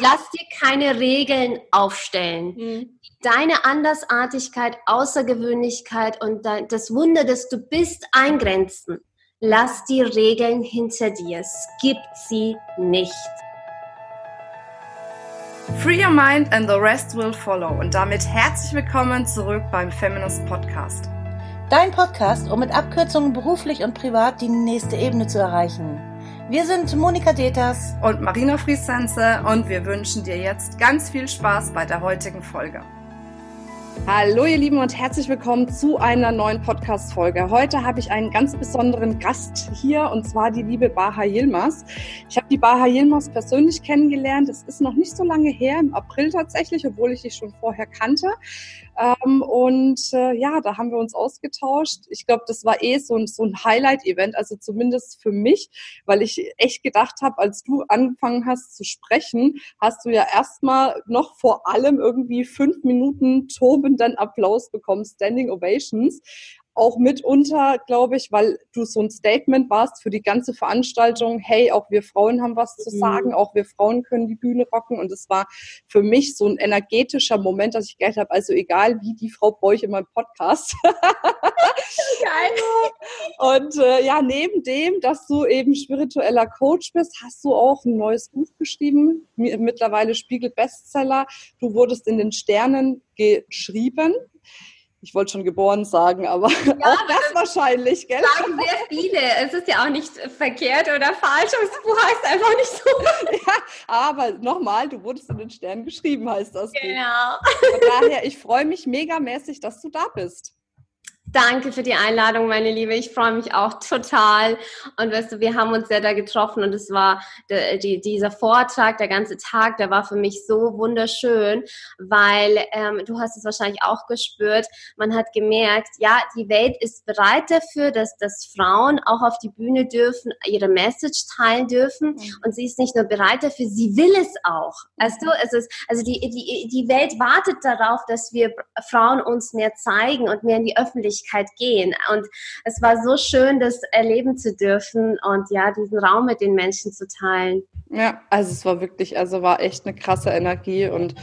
Lass dir keine Regeln aufstellen. Mhm. Deine Andersartigkeit, Außergewöhnlichkeit und das Wunder, dass du bist, eingrenzen. Lass die Regeln hinter dir. Skip sie nicht. Free your mind and the rest will follow. Und damit herzlich willkommen zurück beim Feminist Podcast. Dein Podcast, um mit Abkürzungen beruflich und privat die nächste Ebene zu erreichen. Wir sind Monika Deters und Marina Friesense und wir wünschen dir jetzt ganz viel Spaß bei der heutigen Folge. Hallo ihr Lieben und herzlich willkommen zu einer neuen Podcast-Folge. Heute habe ich einen ganz besonderen Gast hier und zwar die liebe Baha Yilmaz. Ich habe die Baha Yilmaz persönlich kennengelernt. Es ist noch nicht so lange her, im April tatsächlich, obwohl ich sie schon vorher kannte. Ähm, und äh, ja, da haben wir uns ausgetauscht. Ich glaube, das war eh so ein, so ein Highlight-Event, also zumindest für mich, weil ich echt gedacht habe, als du angefangen hast zu sprechen, hast du ja erstmal noch vor allem irgendwie fünf Minuten tobenden Applaus bekommen, Standing Ovations auch mitunter, glaube ich, weil du so ein Statement warst für die ganze Veranstaltung, hey, auch wir Frauen haben was zu mhm. sagen, auch wir Frauen können die Bühne rocken. Und es war für mich so ein energetischer Moment, dass ich gedacht habe, also egal wie die Frau Bräuch in meinem Podcast. Geil. Und äh, ja, neben dem, dass du eben spiritueller Coach bist, hast du auch ein neues Buch geschrieben, mittlerweile Spiegel Bestseller. Du wurdest in den Sternen geschrieben ich wollte schon geboren sagen, aber ja, auch das wahrscheinlich, gell? Sagen sehr viele. Es ist ja auch nicht verkehrt oder falsch, aber das Buch heißt einfach nicht so. ja, aber nochmal, du wurdest in den Sternen geschrieben, heißt das. Genau. Von daher, ich freue mich megamäßig, dass du da bist. Danke für die Einladung, meine Liebe. Ich freue mich auch total. Und weißt du, wir haben uns ja da getroffen und es war die, die, dieser Vortrag, der ganze Tag, der war für mich so wunderschön, weil ähm, du hast es wahrscheinlich auch gespürt. Man hat gemerkt, ja, die Welt ist bereit dafür, dass, dass Frauen auch auf die Bühne dürfen, ihre Message teilen dürfen. Mhm. Und sie ist nicht nur bereit dafür, sie will es auch. Weißt du, es ist, also die, die, die Welt wartet darauf, dass wir Frauen uns mehr zeigen und mehr in die Öffentlichkeit Öffentlichkeit gehen. Und es war so schön, das erleben zu dürfen und ja, diesen Raum mit den Menschen zu teilen. Ja, also es war wirklich, also war echt eine krasse Energie und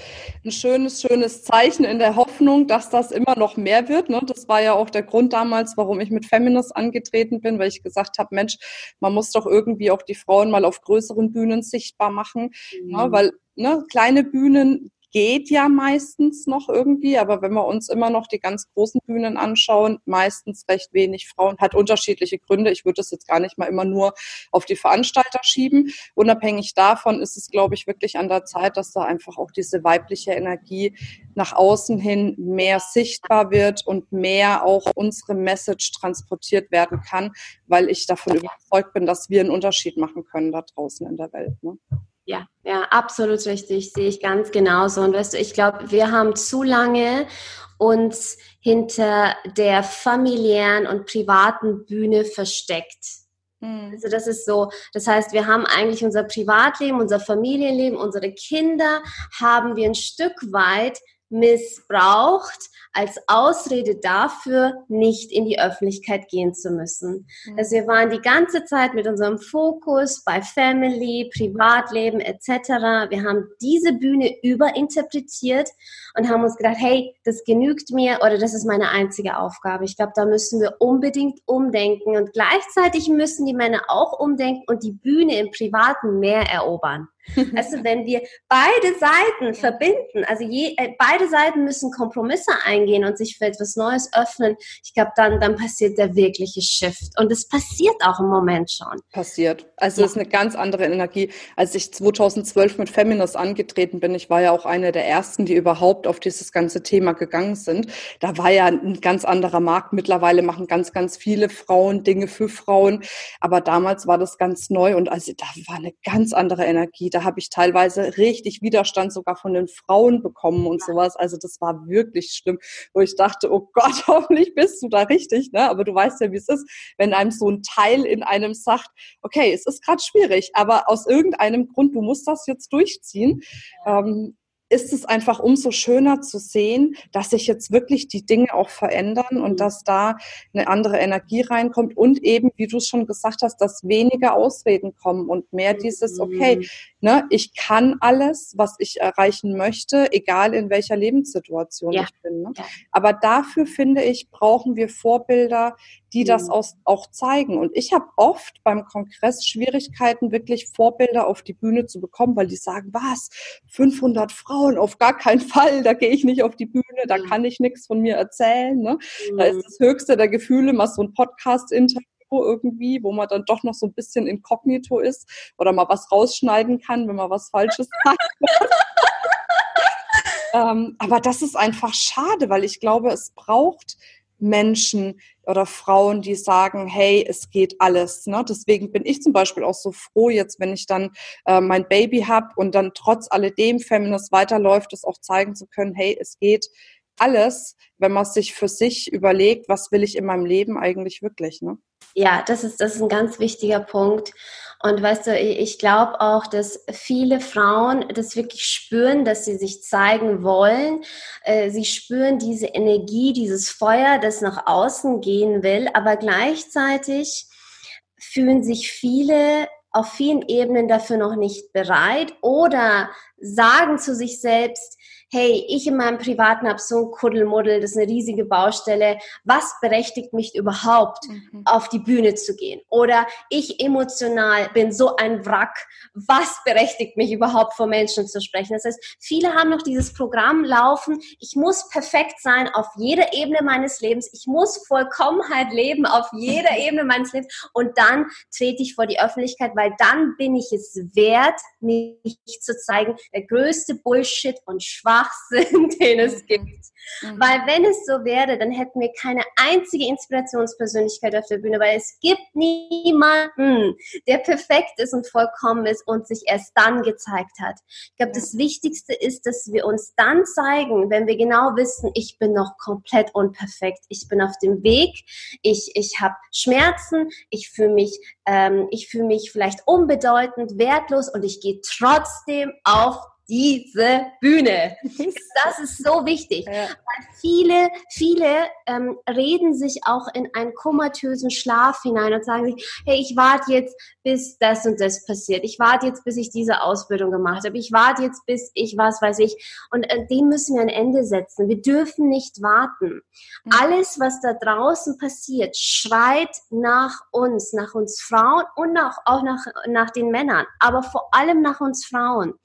ein schönes, schönes Zeichen in der Hoffnung, dass das immer noch mehr wird. Ne? Das war ja auch der Grund damals, warum ich mit Feminist angetreten bin, weil ich gesagt habe, Mensch, man muss doch irgendwie auch die Frauen mal auf größeren Bühnen sichtbar machen, ne? mhm. ne? weil ne, kleine Bühnen geht ja meistens noch irgendwie, aber wenn wir uns immer noch die ganz großen Bühnen anschauen, meistens recht wenig Frauen, hat unterschiedliche Gründe. Ich würde das jetzt gar nicht mal immer nur auf die Veranstalter schieben. Unabhängig davon ist es, glaube ich, wirklich an der Zeit, dass da einfach auch diese weibliche Energie nach außen hin mehr sichtbar wird und mehr auch unsere Message transportiert werden kann, weil ich davon überzeugt bin, dass wir einen Unterschied machen können da draußen in der Welt. Ne? Ja, ja, absolut richtig, sehe ich ganz genauso. Und weißt du, ich glaube, wir haben zu lange uns hinter der familiären und privaten Bühne versteckt. Hm. Also das ist so, das heißt, wir haben eigentlich unser Privatleben, unser Familienleben, unsere Kinder haben wir ein Stück weit missbraucht als Ausrede dafür, nicht in die Öffentlichkeit gehen zu müssen. Mhm. Also wir waren die ganze Zeit mit unserem Fokus bei Family, Privatleben etc. Wir haben diese Bühne überinterpretiert und haben uns gedacht, hey, das genügt mir oder das ist meine einzige Aufgabe. Ich glaube, da müssen wir unbedingt umdenken und gleichzeitig müssen die Männer auch umdenken und die Bühne im Privaten mehr erobern. Also wenn wir beide Seiten verbinden, also je, äh, beide Seiten müssen Kompromisse eingehen und sich für etwas Neues öffnen, ich glaube, dann, dann passiert der wirkliche Shift. Und es passiert auch im Moment schon. Passiert. Also es ja. ist eine ganz andere Energie. Als ich 2012 mit Feminist angetreten bin, ich war ja auch eine der ersten, die überhaupt auf dieses ganze Thema gegangen sind. Da war ja ein ganz anderer Markt. Mittlerweile machen ganz, ganz viele Frauen Dinge für Frauen. Aber damals war das ganz neu und also da war eine ganz andere Energie da habe ich teilweise richtig Widerstand sogar von den Frauen bekommen und sowas. Also das war wirklich schlimm, wo ich dachte, oh Gott, hoffentlich bist du da richtig. Ne? Aber du weißt ja, wie es ist, wenn einem so ein Teil in einem sagt, okay, es ist gerade schwierig, aber aus irgendeinem Grund, du musst das jetzt durchziehen. Ähm, ist es einfach umso schöner zu sehen, dass sich jetzt wirklich die Dinge auch verändern und mhm. dass da eine andere Energie reinkommt und eben, wie du es schon gesagt hast, dass weniger Ausreden kommen und mehr dieses, okay, mhm. ne, ich kann alles, was ich erreichen möchte, egal in welcher Lebenssituation ja. ich bin. Ne? Aber dafür finde ich, brauchen wir Vorbilder, die das mhm. auch, zeigen. Und ich habe oft beim Kongress Schwierigkeiten, wirklich Vorbilder auf die Bühne zu bekommen, weil die sagen, was, 500 Frauen, auf gar keinen Fall, da gehe ich nicht auf die Bühne, da kann ich nichts von mir erzählen. Ne? Da ist mhm. das höchste der Gefühle mal so ein Podcast-Interview irgendwie, wo man dann doch noch so ein bisschen inkognito ist oder mal was rausschneiden kann, wenn man was Falsches sagt. ähm, aber das ist einfach schade, weil ich glaube, es braucht Menschen oder Frauen, die sagen, hey, es geht alles. Ne? Deswegen bin ich zum Beispiel auch so froh jetzt, wenn ich dann äh, mein Baby habe und dann trotz alledem Feminist weiterläuft, es auch zeigen zu können, hey, es geht alles, wenn man sich für sich überlegt, was will ich in meinem Leben eigentlich wirklich. Ne? Ja, das ist, das ist ein ganz wichtiger Punkt. Und weißt du, ich glaube auch, dass viele Frauen das wirklich spüren, dass sie sich zeigen wollen. Äh, sie spüren diese Energie, dieses Feuer, das nach außen gehen will, aber gleichzeitig fühlen sich viele auf vielen Ebenen dafür noch nicht bereit oder sagen zu sich selbst, hey, ich in meinem Privaten habe so ein Kuddelmuddel, das ist eine riesige Baustelle, was berechtigt mich überhaupt, mhm. auf die Bühne zu gehen? Oder ich emotional bin so ein Wrack, was berechtigt mich überhaupt vor Menschen zu sprechen? Das heißt, viele haben noch dieses Programm laufen, ich muss perfekt sein auf jeder Ebene meines Lebens, ich muss Vollkommenheit leben auf jeder Ebene meines Lebens und dann trete ich vor die Öffentlichkeit, weil dann bin ich es wert, mich zu zeigen, der größte Bullshit und Schwach Schwachsinn, den es mhm. gibt. Mhm. Weil wenn es so wäre, dann hätten wir keine einzige Inspirationspersönlichkeit auf der Bühne, weil es gibt niemanden, der perfekt ist und vollkommen ist und sich erst dann gezeigt hat. Ich glaube, das Wichtigste ist, dass wir uns dann zeigen, wenn wir genau wissen, ich bin noch komplett unperfekt, ich bin auf dem Weg, ich, ich habe Schmerzen, ich fühle mich, ähm, ich fühle mich vielleicht unbedeutend, wertlos und ich gehe trotzdem auf diese Bühne. Das ist so wichtig. Ja. Weil viele, viele ähm, reden sich auch in einen komatösen Schlaf hinein und sagen sich, hey, ich warte jetzt, bis das und das passiert. Ich warte jetzt, bis ich diese Ausbildung gemacht habe. Ich warte jetzt, bis ich was weiß ich. Und äh, dem müssen wir ein Ende setzen. Wir dürfen nicht warten. Mhm. Alles, was da draußen passiert, schreit nach uns, nach uns Frauen und auch, auch nach, nach den Männern, aber vor allem nach uns Frauen.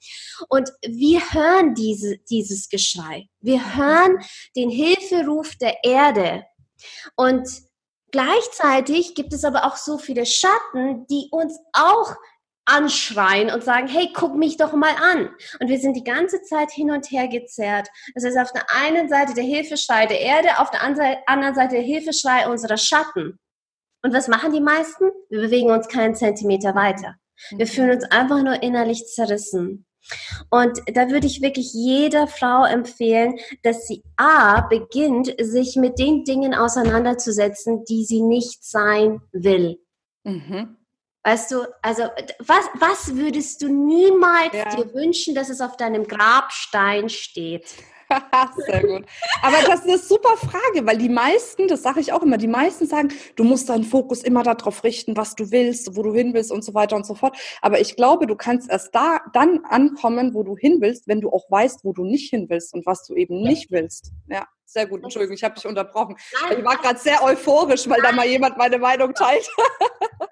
Und wir hören diese, dieses Geschrei. Wir hören den Hilferuf der Erde. Und gleichzeitig gibt es aber auch so viele Schatten, die uns auch anschreien und sagen, hey, guck mich doch mal an. Und wir sind die ganze Zeit hin und her gezerrt. Das heißt, auf der einen Seite der Hilfeschrei der Erde, auf der anderen Seite der Hilfeschrei unserer Schatten. Und was machen die meisten? Wir bewegen uns keinen Zentimeter weiter. Wir fühlen uns einfach nur innerlich zerrissen. Und da würde ich wirklich jeder Frau empfehlen, dass sie A beginnt, sich mit den Dingen auseinanderzusetzen, die sie nicht sein will. Mhm. Weißt du, also was, was würdest du niemals ja. dir wünschen, dass es auf deinem Grabstein steht? Sehr gut. Aber das ist eine super Frage, weil die meisten, das sage ich auch immer, die meisten sagen, du musst deinen Fokus immer darauf richten, was du willst, wo du hin willst und so weiter und so fort. Aber ich glaube, du kannst erst da dann ankommen, wo du hin willst, wenn du auch weißt, wo du nicht hin willst und was du eben nicht willst. Ja. Sehr gut, Entschuldigung, ich habe dich unterbrochen. Nein, ich war gerade sehr euphorisch, weil Nein. da mal jemand meine Meinung teilt.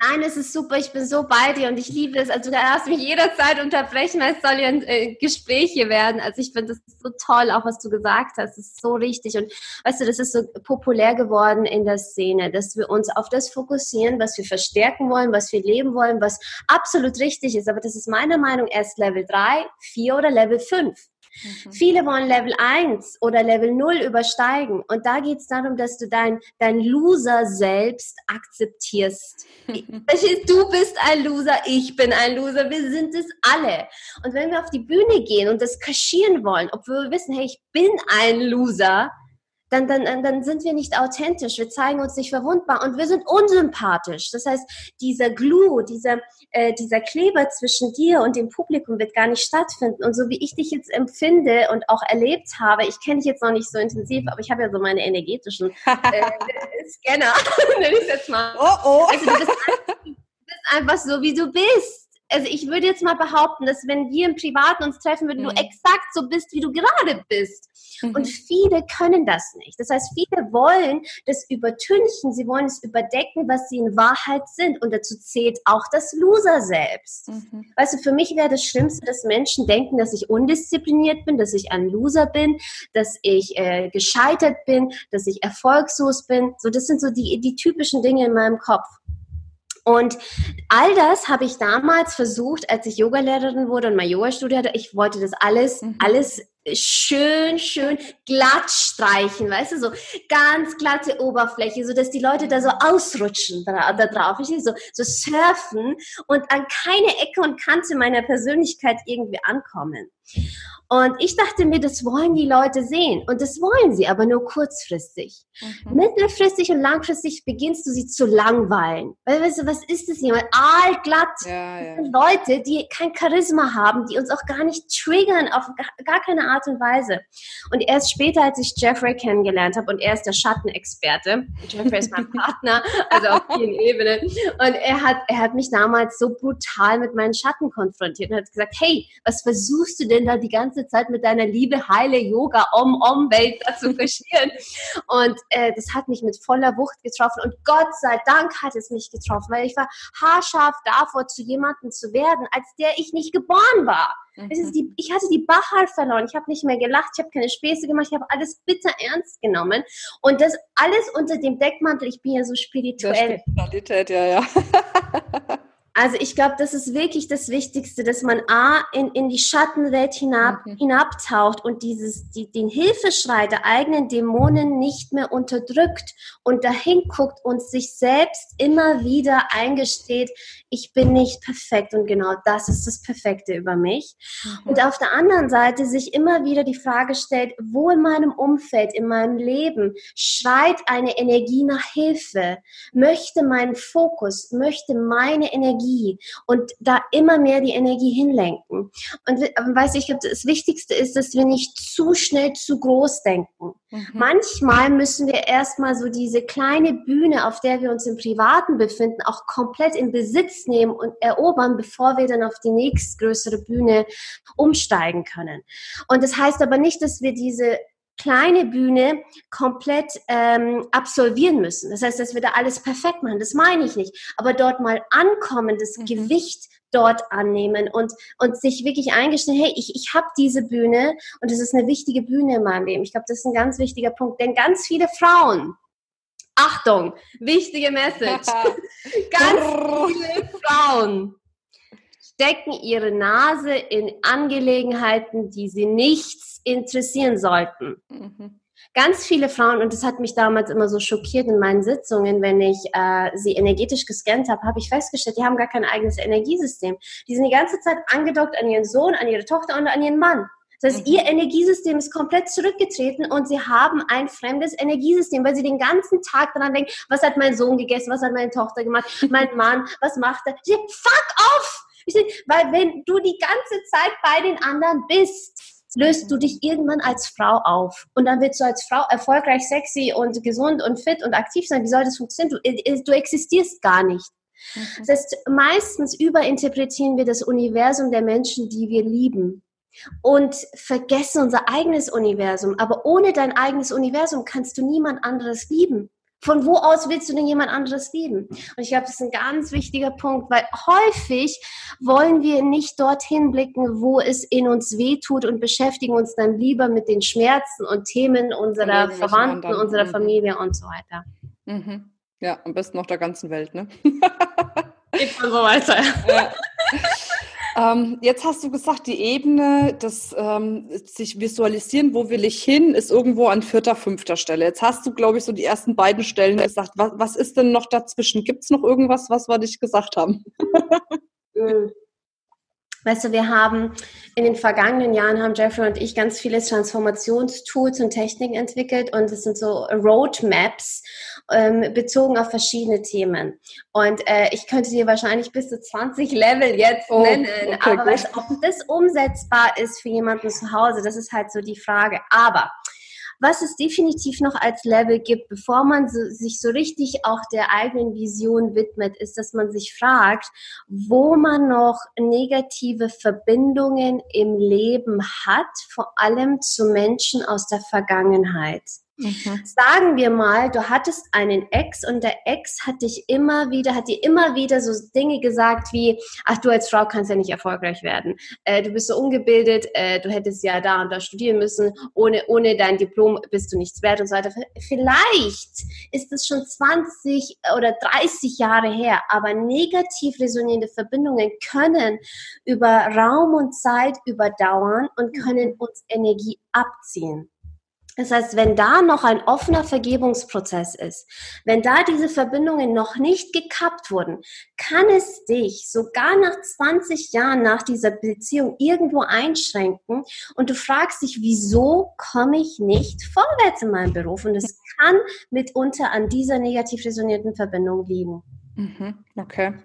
Nein, es ist super, ich bin so bei dir und ich liebe es. Also du darfst mich jederzeit unterbrechen, weil es soll ja ein äh, Gespräch hier werden. Also ich finde das so toll, auch was du gesagt hast. Das ist so richtig. Und weißt du, das ist so populär geworden in der Szene, dass wir uns auf das fokussieren, was wir verstärken wollen, was wir leben wollen, was absolut richtig ist. Aber das ist meiner Meinung erst Level 3, 4 oder Level 5. Mhm. Viele wollen Level 1 oder Level 0 übersteigen. Und da geht es darum, dass du dein, dein Loser selbst akzeptierst. du bist ein Loser, ich bin ein Loser, wir sind es alle. Und wenn wir auf die Bühne gehen und das kaschieren wollen, obwohl wir wissen, hey, ich bin ein Loser, dann, dann, dann sind wir nicht authentisch, wir zeigen uns nicht verwundbar und wir sind unsympathisch. Das heißt, dieser Glue, dieser, äh, dieser Kleber zwischen dir und dem Publikum wird gar nicht stattfinden. Und so wie ich dich jetzt empfinde und auch erlebt habe, ich kenne dich jetzt noch nicht so intensiv, aber ich habe ja so meine energetischen äh, Scanner, nenne ich jetzt mal. Oh, oh. Also du bist, einfach, du bist einfach so, wie du bist also ich würde jetzt mal behaupten, dass wenn wir im Privaten uns treffen würden, mhm. du exakt so bist, wie du gerade bist. Mhm. Und viele können das nicht. Das heißt, viele wollen das übertünchen, sie wollen es überdecken, was sie in Wahrheit sind. Und dazu zählt auch das Loser selbst. Mhm. Weißt du, für mich wäre das Schlimmste, dass Menschen denken, dass ich undiszipliniert bin, dass ich ein Loser bin, dass ich äh, gescheitert bin, dass ich erfolgslos bin. So, das sind so die, die typischen Dinge in meinem Kopf. Und all das habe ich damals versucht, als ich Yogalehrerin wurde und mein Yoga-Studio hatte. Ich wollte das alles, mhm. alles schön, schön glatt streichen, weißt du, so ganz glatte Oberfläche, so dass die Leute da so ausrutschen da, da drauf, so, so surfen und an keine Ecke und Kante meiner Persönlichkeit irgendwie ankommen. Und ich dachte mir, das wollen die Leute sehen. Und das wollen sie, aber nur kurzfristig. Mhm. Mittelfristig und langfristig beginnst du sie zu langweilen. Weil, weißt du, was ist das hier? Aalglatt. Ja, ja. Leute, die kein Charisma haben, die uns auch gar nicht triggern auf gar keine Art und Weise. Und erst später, als ich Jeffrey kennengelernt habe, und er ist der Schattenexperte. Jeffrey ist mein Partner, also auf vielen Ebenen. Und er hat, er hat mich damals so brutal mit meinen Schatten konfrontiert und hat gesagt, hey, was versuchst du denn da die ganze Zeit mit deiner Liebe, heile Yoga, Om-Om-Welt zu verschieren. Und äh, das hat mich mit voller Wucht getroffen. Und Gott sei Dank hat es mich getroffen, weil ich war haarscharf davor, zu jemandem zu werden, als der ich nicht geboren war. Mhm. Die, ich hatte die Bachar verloren. Ich habe nicht mehr gelacht, ich habe keine Späße gemacht, ich habe alles bitter ernst genommen. Und das alles unter dem Deckmantel, ich bin ja so spirituell. Spiritualität, ja, ja. Also ich glaube, das ist wirklich das Wichtigste, dass man A, in, in die Schattenwelt hinab, mhm. hinabtaucht und dieses, die, den Hilfeschrei der eigenen Dämonen nicht mehr unterdrückt und dahin guckt und sich selbst immer wieder eingesteht, ich bin nicht perfekt und genau das ist das Perfekte über mich. Mhm. Und auf der anderen Seite sich immer wieder die Frage stellt, wo in meinem Umfeld, in meinem Leben schreit eine Energie nach Hilfe, möchte mein Fokus, möchte meine Energie Energie und da immer mehr die Energie hinlenken. Und weiß ich, das Wichtigste ist, dass wir nicht zu schnell zu groß denken. Mhm. Manchmal müssen wir erstmal so diese kleine Bühne, auf der wir uns im Privaten befinden, auch komplett in Besitz nehmen und erobern, bevor wir dann auf die nächstgrößere Bühne umsteigen können. Und das heißt aber nicht, dass wir diese kleine Bühne komplett ähm, absolvieren müssen. Das heißt, dass wir da alles perfekt machen. Das meine ich nicht. Aber dort mal ankommen, das mhm. Gewicht dort annehmen und, und sich wirklich eingestehen, hey, ich, ich habe diese Bühne und es ist eine wichtige Bühne in meinem Leben. Ich glaube, das ist ein ganz wichtiger Punkt. Denn ganz viele Frauen, Achtung, wichtige Message, ganz viele Frauen stecken ihre Nase in Angelegenheiten, die sie nichts interessieren sollten. Mhm. Ganz viele Frauen, und das hat mich damals immer so schockiert in meinen Sitzungen, wenn ich äh, sie energetisch gescannt habe, habe ich festgestellt, die haben gar kein eigenes Energiesystem. Die sind die ganze Zeit angedockt an ihren Sohn, an ihre Tochter und an ihren Mann. Das heißt, mhm. ihr Energiesystem ist komplett zurückgetreten und sie haben ein fremdes Energiesystem, weil sie den ganzen Tag daran denken, was hat mein Sohn gegessen, was hat meine Tochter gemacht, mein Mann, was macht er? Sie, fuck off! Weil wenn du die ganze Zeit bei den anderen bist, löst du dich irgendwann als Frau auf. Und dann willst du als Frau erfolgreich, sexy und gesund und fit und aktiv sein. Wie soll das funktionieren? Du, äh, du existierst gar nicht. Mhm. Das heißt, meistens überinterpretieren wir das Universum der Menschen, die wir lieben. Und vergessen unser eigenes Universum. Aber ohne dein eigenes Universum kannst du niemand anderes lieben. Von wo aus willst du denn jemand anderes lieben? Und ich glaube, das ist ein ganz wichtiger Punkt, weil häufig wollen wir nicht dorthin blicken, wo es in uns weh tut und beschäftigen uns dann lieber mit den Schmerzen und Themen unserer Verwandten, anderen. unserer mhm. Familie und so weiter. Mhm. Ja, am besten noch der ganzen Welt, ne? Geht man so weiter. Ja. Ähm, jetzt hast du gesagt, die Ebene des ähm, sich visualisieren, wo will ich hin, ist irgendwo an vierter, fünfter Stelle. Jetzt hast du, glaube ich, so die ersten beiden Stellen gesagt. Was, was ist denn noch dazwischen? Gibt es noch irgendwas, was wir dich gesagt haben? Weißt du, wir haben in den vergangenen Jahren haben Jeffrey und ich ganz viele Transformationstools und Techniken entwickelt und es sind so Roadmaps ähm, bezogen auf verschiedene Themen. Und äh, ich könnte dir wahrscheinlich bis zu 20 Level jetzt oh, nennen, okay, aber weißt, ob das umsetzbar ist für jemanden zu Hause, das ist halt so die Frage. Aber was es definitiv noch als Level gibt, bevor man so, sich so richtig auch der eigenen Vision widmet, ist, dass man sich fragt, wo man noch negative Verbindungen im Leben hat, vor allem zu Menschen aus der Vergangenheit. Mhm. Sagen wir mal, du hattest einen Ex und der Ex hat dich immer wieder, hat dir immer wieder so Dinge gesagt wie, ach du als Frau kannst ja nicht erfolgreich werden, äh, du bist so ungebildet, äh, du hättest ja da und da studieren müssen, ohne, ohne dein Diplom bist du nichts wert und so weiter. Vielleicht ist es schon 20 oder 30 Jahre her, aber negativ resonierende Verbindungen können über Raum und Zeit überdauern und können uns Energie abziehen. Das heißt, wenn da noch ein offener Vergebungsprozess ist, wenn da diese Verbindungen noch nicht gekappt wurden, kann es dich sogar nach 20 Jahren nach dieser Beziehung irgendwo einschränken und du fragst dich, wieso komme ich nicht vorwärts in meinem Beruf? Und es kann mitunter an dieser negativ resonierten Verbindung liegen. Mhm, okay.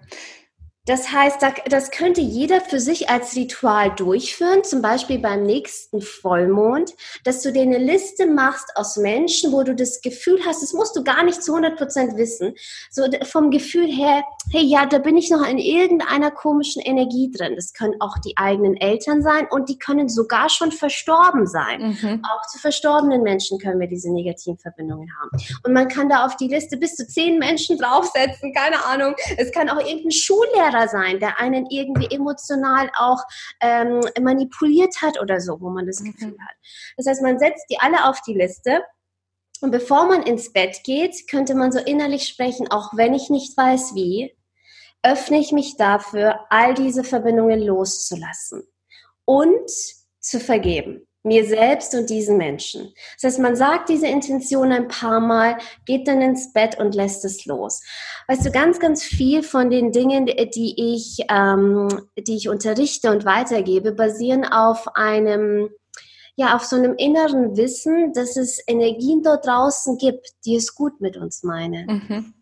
Das heißt, das könnte jeder für sich als Ritual durchführen, zum Beispiel beim nächsten Vollmond, dass du dir eine Liste machst aus Menschen, wo du das Gefühl hast, das musst du gar nicht zu 100 Prozent wissen. So vom Gefühl her, hey, ja, da bin ich noch in irgendeiner komischen Energie drin. Das können auch die eigenen Eltern sein und die können sogar schon verstorben sein. Mhm. Auch zu verstorbenen Menschen können wir diese negativen Verbindungen haben. Und man kann da auf die Liste bis zu zehn Menschen draufsetzen, keine Ahnung. Es kann auch irgendein Schullehrer anderer sein, der einen irgendwie emotional auch ähm, manipuliert hat oder so, wo man das mhm. Gefühl hat. Das heißt, man setzt die alle auf die Liste und bevor man ins Bett geht, könnte man so innerlich sprechen, auch wenn ich nicht weiß wie, öffne ich mich dafür, all diese Verbindungen loszulassen und zu vergeben mir selbst und diesen Menschen. Das heißt, man sagt diese Intention ein paar Mal, geht dann ins Bett und lässt es los. Weißt du, ganz, ganz viel von den Dingen, die ich, ähm, die ich unterrichte und weitergebe, basieren auf einem, ja, auf so einem inneren Wissen, dass es Energien dort draußen gibt, die es gut mit uns meinen. Mhm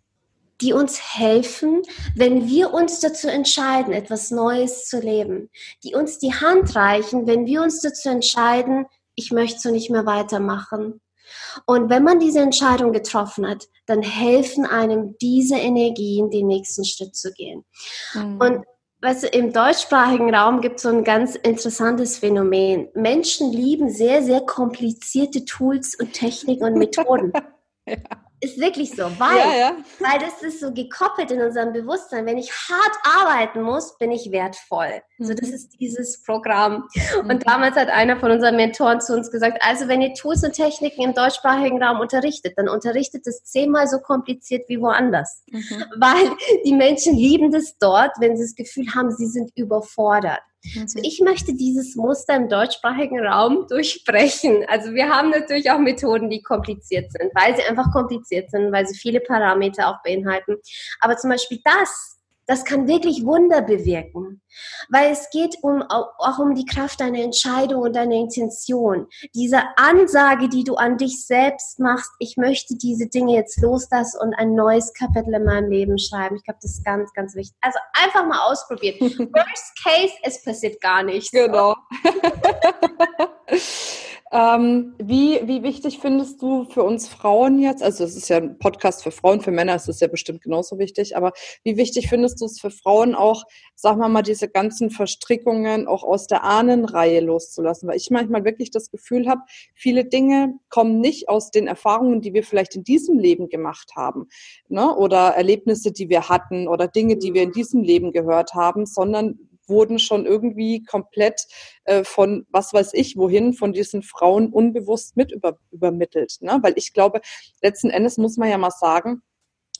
die uns helfen, wenn wir uns dazu entscheiden, etwas Neues zu leben, die uns die Hand reichen, wenn wir uns dazu entscheiden, ich möchte so nicht mehr weitermachen. Und wenn man diese Entscheidung getroffen hat, dann helfen einem diese Energien, den nächsten Schritt zu gehen. Mhm. Und weißt du, im deutschsprachigen Raum gibt es so ein ganz interessantes Phänomen. Menschen lieben sehr, sehr komplizierte Tools und Techniken und Methoden. ja. Ist wirklich so, weil, ja, ja. weil das ist so gekoppelt in unserem Bewusstsein. Wenn ich hart arbeiten muss, bin ich wertvoll. Mhm. So, das mhm. ist dieses Programm. Mhm. Und damals hat einer von unseren Mentoren zu uns gesagt, also wenn ihr Tools und Techniken im deutschsprachigen Raum unterrichtet, dann unterrichtet es zehnmal so kompliziert wie woanders. Mhm. Weil die Menschen lieben das dort, wenn sie das Gefühl haben, sie sind überfordert. Also ich möchte dieses Muster im deutschsprachigen Raum durchbrechen. Also wir haben natürlich auch Methoden, die kompliziert sind, weil sie einfach kompliziert sind, weil sie viele Parameter auch beinhalten. Aber zum Beispiel das das kann wirklich Wunder bewirken, weil es geht um, auch um die Kraft deiner Entscheidung und deiner Intention. Diese Ansage, die du an dich selbst machst, ich möchte diese Dinge jetzt loslassen und ein neues Kapitel in meinem Leben schreiben. Ich glaube, das ist ganz, ganz wichtig. Also einfach mal ausprobieren. Worst case, es passiert gar nichts. Genau. Ähm, wie, wie wichtig findest du für uns Frauen jetzt, also es ist ja ein Podcast für Frauen, für Männer ist es ja bestimmt genauso wichtig, aber wie wichtig findest du es für Frauen auch, sagen wir mal, diese ganzen Verstrickungen auch aus der Ahnenreihe loszulassen? Weil ich manchmal wirklich das Gefühl habe, viele Dinge kommen nicht aus den Erfahrungen, die wir vielleicht in diesem Leben gemacht haben, ne? oder Erlebnisse, die wir hatten oder Dinge, die wir in diesem Leben gehört haben, sondern wurden schon irgendwie komplett äh, von was weiß ich wohin von diesen Frauen unbewusst mit über, übermittelt. Ne? Weil ich glaube, letzten Endes muss man ja mal sagen,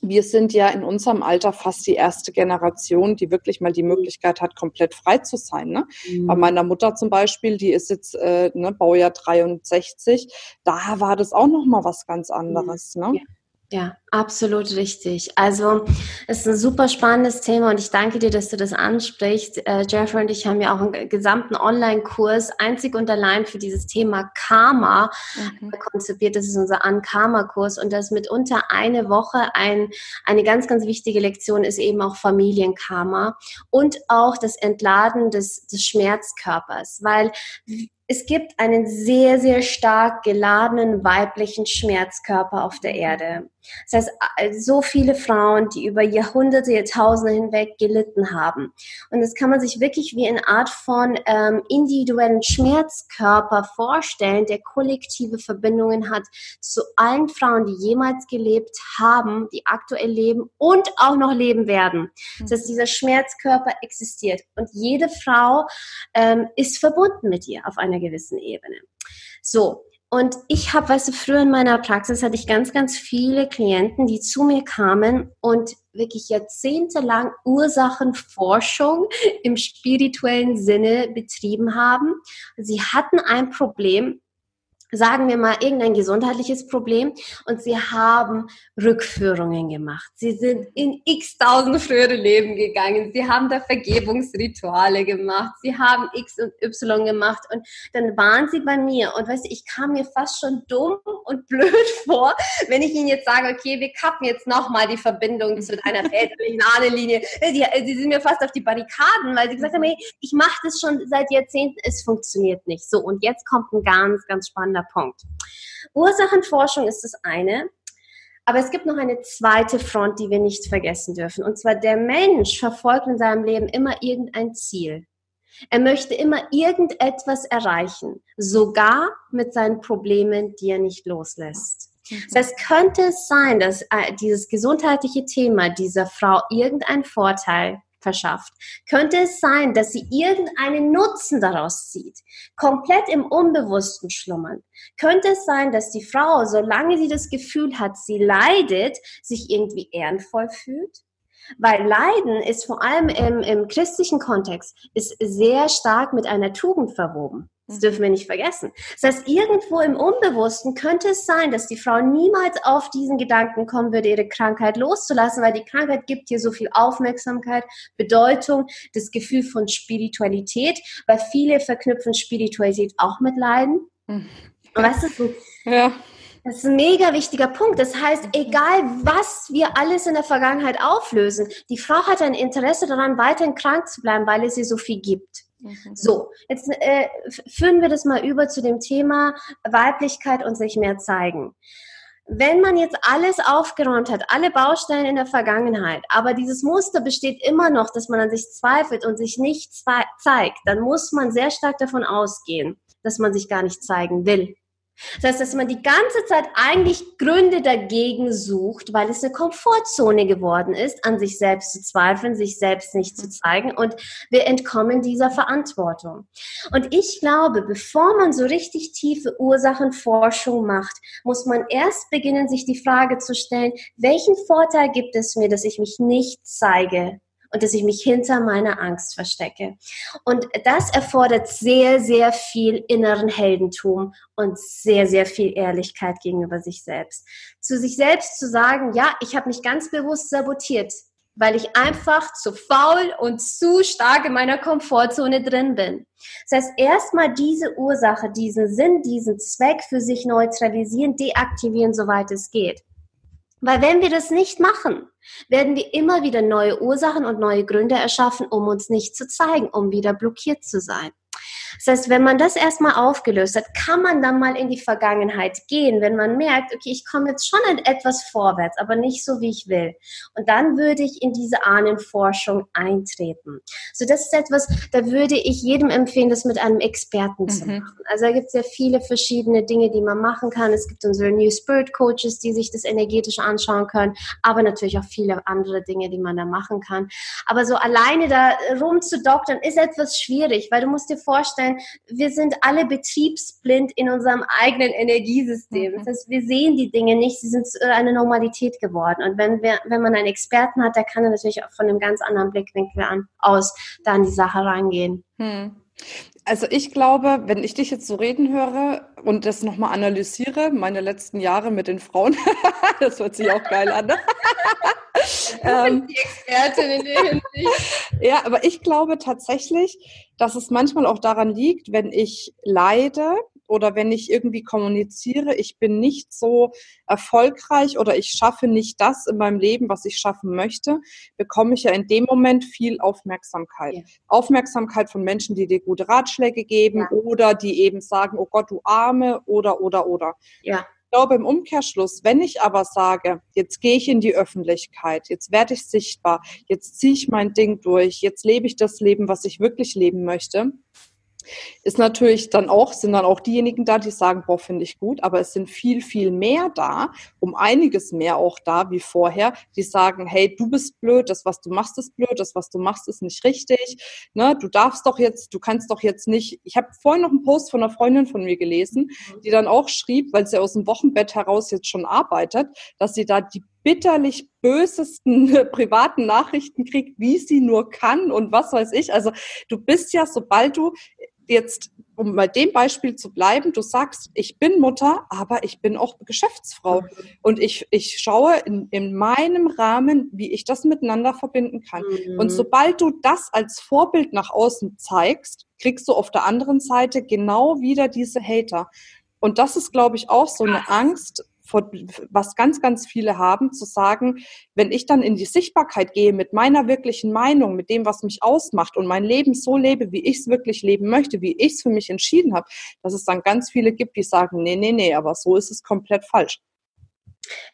wir sind ja in unserem Alter fast die erste Generation, die wirklich mal die Möglichkeit hat, komplett frei zu sein. Ne? Mhm. Bei meiner Mutter zum Beispiel, die ist jetzt äh, ne, Baujahr 63, da war das auch noch mal was ganz anderes. Ne? Ja. Ja, absolut richtig. Also es ist ein super spannendes Thema und ich danke dir, dass du das ansprichst. Äh, Jeffrey und ich haben ja auch einen gesamten Online-Kurs einzig und allein für dieses Thema Karma mhm. konzipiert. Das ist unser An-Karma-Kurs und das mitunter eine Woche ein, eine ganz, ganz wichtige Lektion ist eben auch Familienkarma und auch das Entladen des, des Schmerzkörpers, weil es gibt einen sehr, sehr stark geladenen weiblichen Schmerzkörper auf der Erde. Das heißt, so viele Frauen, die über Jahrhunderte, Jahrtausende hinweg gelitten haben. Und das kann man sich wirklich wie eine Art von ähm, individuellen Schmerzkörper vorstellen, der kollektive Verbindungen hat zu allen Frauen, die jemals gelebt haben, die aktuell leben und auch noch leben werden. Das heißt, dieser Schmerzkörper existiert und jede Frau ähm, ist verbunden mit ihr auf einer gewissen Ebene. So, und ich habe, weißt du, früher in meiner Praxis hatte ich ganz, ganz viele Klienten, die zu mir kamen und wirklich jahrzehntelang Ursachenforschung im spirituellen Sinne betrieben haben. Sie hatten ein Problem, sagen wir mal, irgendein gesundheitliches Problem und sie haben Rückführungen gemacht. Sie sind in x tausend frühere Leben gegangen. Sie haben da Vergebungsrituale gemacht. Sie haben X und Y gemacht und dann waren sie bei mir und weißt du, ich kam mir fast schon dumm und blöd vor, wenn ich ihnen jetzt sage, okay, wir kappen jetzt nochmal die Verbindung zu deiner väterlichen Ahnenlinie. Sie, sie sind mir fast auf die Barrikaden, weil sie gesagt haben, hey, ich mache das schon seit Jahrzehnten, es funktioniert nicht. So, und jetzt kommt ein ganz, ganz spannender Punkt. Ursachenforschung ist das eine. Aber es gibt noch eine zweite Front, die wir nicht vergessen dürfen. Und zwar der Mensch verfolgt in seinem Leben immer irgendein Ziel. Er möchte immer irgendetwas erreichen, sogar mit seinen Problemen, die er nicht loslässt. Das heißt, könnte es sein, dass äh, dieses gesundheitliche Thema dieser Frau irgendeinen Vorteil verschafft. Könnte es sein, dass sie irgendeinen Nutzen daraus zieht, komplett im Unbewussten schlummern? Könnte es sein, dass die Frau, solange sie das Gefühl hat, sie leidet, sich irgendwie ehrenvoll fühlt? Weil Leiden ist vor allem im, im christlichen Kontext ist sehr stark mit einer Tugend verwoben. Das dürfen wir nicht vergessen. Das heißt, irgendwo im Unbewussten könnte es sein, dass die Frau niemals auf diesen Gedanken kommen würde, ihre Krankheit loszulassen, weil die Krankheit gibt ihr so viel Aufmerksamkeit, Bedeutung, das Gefühl von Spiritualität, weil viele verknüpfen Spiritualität auch mit Leiden. Mhm. Und weißt du, ja. Das ist ein mega wichtiger Punkt. Das heißt, egal was wir alles in der Vergangenheit auflösen, die Frau hat ein Interesse daran, weiterhin krank zu bleiben, weil es ihr so viel gibt. Mhm. So, jetzt äh, führen wir das mal über zu dem Thema Weiblichkeit und sich mehr zeigen. Wenn man jetzt alles aufgeräumt hat, alle Baustellen in der Vergangenheit, aber dieses Muster besteht immer noch, dass man an sich zweifelt und sich nicht zeigt, dann muss man sehr stark davon ausgehen, dass man sich gar nicht zeigen will. Das heißt, dass man die ganze Zeit eigentlich Gründe dagegen sucht, weil es eine Komfortzone geworden ist, an sich selbst zu zweifeln, sich selbst nicht zu zeigen. Und wir entkommen dieser Verantwortung. Und ich glaube, bevor man so richtig tiefe Ursachenforschung macht, muss man erst beginnen, sich die Frage zu stellen, welchen Vorteil gibt es mir, dass ich mich nicht zeige und dass ich mich hinter meiner Angst verstecke. Und das erfordert sehr, sehr viel inneren Heldentum und sehr, sehr viel Ehrlichkeit gegenüber sich selbst. Zu sich selbst zu sagen, ja, ich habe mich ganz bewusst sabotiert, weil ich einfach zu faul und zu stark in meiner Komfortzone drin bin. Das heißt, erstmal diese Ursache, diesen Sinn, diesen Zweck für sich neutralisieren, deaktivieren, soweit es geht. Weil wenn wir das nicht machen, werden wir immer wieder neue Ursachen und neue Gründe erschaffen, um uns nicht zu zeigen, um wieder blockiert zu sein. Das heißt, wenn man das erstmal aufgelöst hat, kann man dann mal in die Vergangenheit gehen, wenn man merkt, okay, ich komme jetzt schon etwas vorwärts, aber nicht so, wie ich will. Und dann würde ich in diese Ahnenforschung eintreten. So, das ist etwas, da würde ich jedem empfehlen, das mit einem Experten mhm. zu machen. Also da gibt es ja viele verschiedene Dinge, die man machen kann. Es gibt unsere New Spirit Coaches, die sich das energetisch anschauen können, aber natürlich auch viele andere Dinge, die man da machen kann. Aber so alleine da rumzudoktern ist etwas schwierig, weil du musst dir vorstellen, vorstellen, wir sind alle betriebsblind in unserem eigenen Energiesystem. Mhm. Das heißt, wir sehen die Dinge nicht, sie sind eine Normalität geworden. Und wenn, wir, wenn man einen Experten hat, der kann natürlich auch von einem ganz anderen Blickwinkel an, aus da an die Sache rangehen. Hm. Also ich glaube, wenn ich dich jetzt so reden höre und das nochmal analysiere, meine letzten Jahre mit den Frauen, das hört sich auch geil an. Ähm, die Expertin in der Hinsicht. Ja, aber ich glaube tatsächlich, dass es manchmal auch daran liegt, wenn ich leide oder wenn ich irgendwie kommuniziere, ich bin nicht so erfolgreich oder ich schaffe nicht das in meinem Leben, was ich schaffen möchte, bekomme ich ja in dem Moment viel Aufmerksamkeit. Ja. Aufmerksamkeit von Menschen, die dir gute Ratschläge geben ja. oder die eben sagen, oh Gott, du Arme oder, oder, oder. Ja. Ich glaube im Umkehrschluss, wenn ich aber sage, jetzt gehe ich in die Öffentlichkeit, jetzt werde ich sichtbar, jetzt ziehe ich mein Ding durch, jetzt lebe ich das Leben, was ich wirklich leben möchte, ist natürlich dann auch, sind dann auch diejenigen da, die sagen, boah, finde ich gut, aber es sind viel, viel mehr da, um einiges mehr auch da wie vorher, die sagen, hey, du bist blöd, das, was du machst, ist blöd, das, was du machst, ist nicht richtig, ne, du darfst doch jetzt, du kannst doch jetzt nicht, ich habe vorhin noch einen Post von einer Freundin von mir gelesen, die dann auch schrieb, weil sie aus dem Wochenbett heraus jetzt schon arbeitet, dass sie da die bitterlich bösesten privaten Nachrichten kriegt, wie sie nur kann und was weiß ich. Also du bist ja, sobald du jetzt, um bei dem Beispiel zu bleiben, du sagst, ich bin Mutter, aber ich bin auch Geschäftsfrau. Mhm. Und ich, ich schaue in, in meinem Rahmen, wie ich das miteinander verbinden kann. Mhm. Und sobald du das als Vorbild nach außen zeigst, kriegst du auf der anderen Seite genau wieder diese Hater. Und das ist, glaube ich, auch so eine Angst, was ganz, ganz viele haben, zu sagen, wenn ich dann in die Sichtbarkeit gehe mit meiner wirklichen Meinung, mit dem, was mich ausmacht und mein Leben so lebe, wie ich es wirklich leben möchte, wie ich es für mich entschieden habe, dass es dann ganz viele gibt, die sagen, nee, nee, nee, aber so ist es komplett falsch.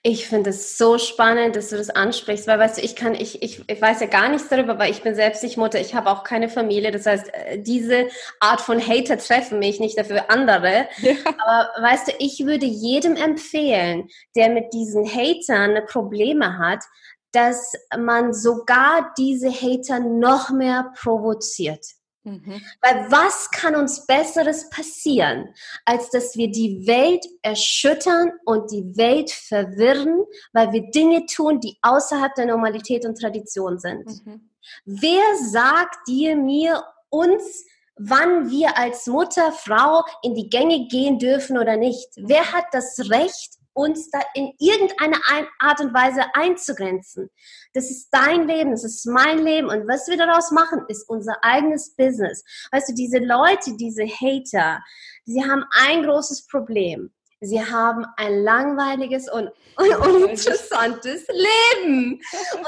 Ich finde es so spannend, dass du das ansprichst, weil weißt du, ich kann, ich, ich, ich weiß ja gar nichts darüber, weil ich bin selbst nicht Mutter, ich habe auch keine Familie. Das heißt, äh, diese Art von Hater treffen mich nicht dafür andere. Ja. Aber weißt du, ich würde jedem empfehlen, der mit diesen Hatern Probleme hat, dass man sogar diese Hater noch mehr provoziert. Mhm. Weil was kann uns Besseres passieren, als dass wir die Welt erschüttern und die Welt verwirren, weil wir Dinge tun, die außerhalb der Normalität und Tradition sind? Mhm. Wer sagt dir, mir, uns, wann wir als Mutter, Frau in die Gänge gehen dürfen oder nicht? Wer hat das Recht, uns da in irgendeiner Art und Weise einzugrenzen. Das ist dein Leben, das ist mein Leben und was wir daraus machen, ist unser eigenes Business. Weißt du, diese Leute, diese Hater, sie haben ein großes Problem sie haben ein langweiliges und, uninteressantes Leben.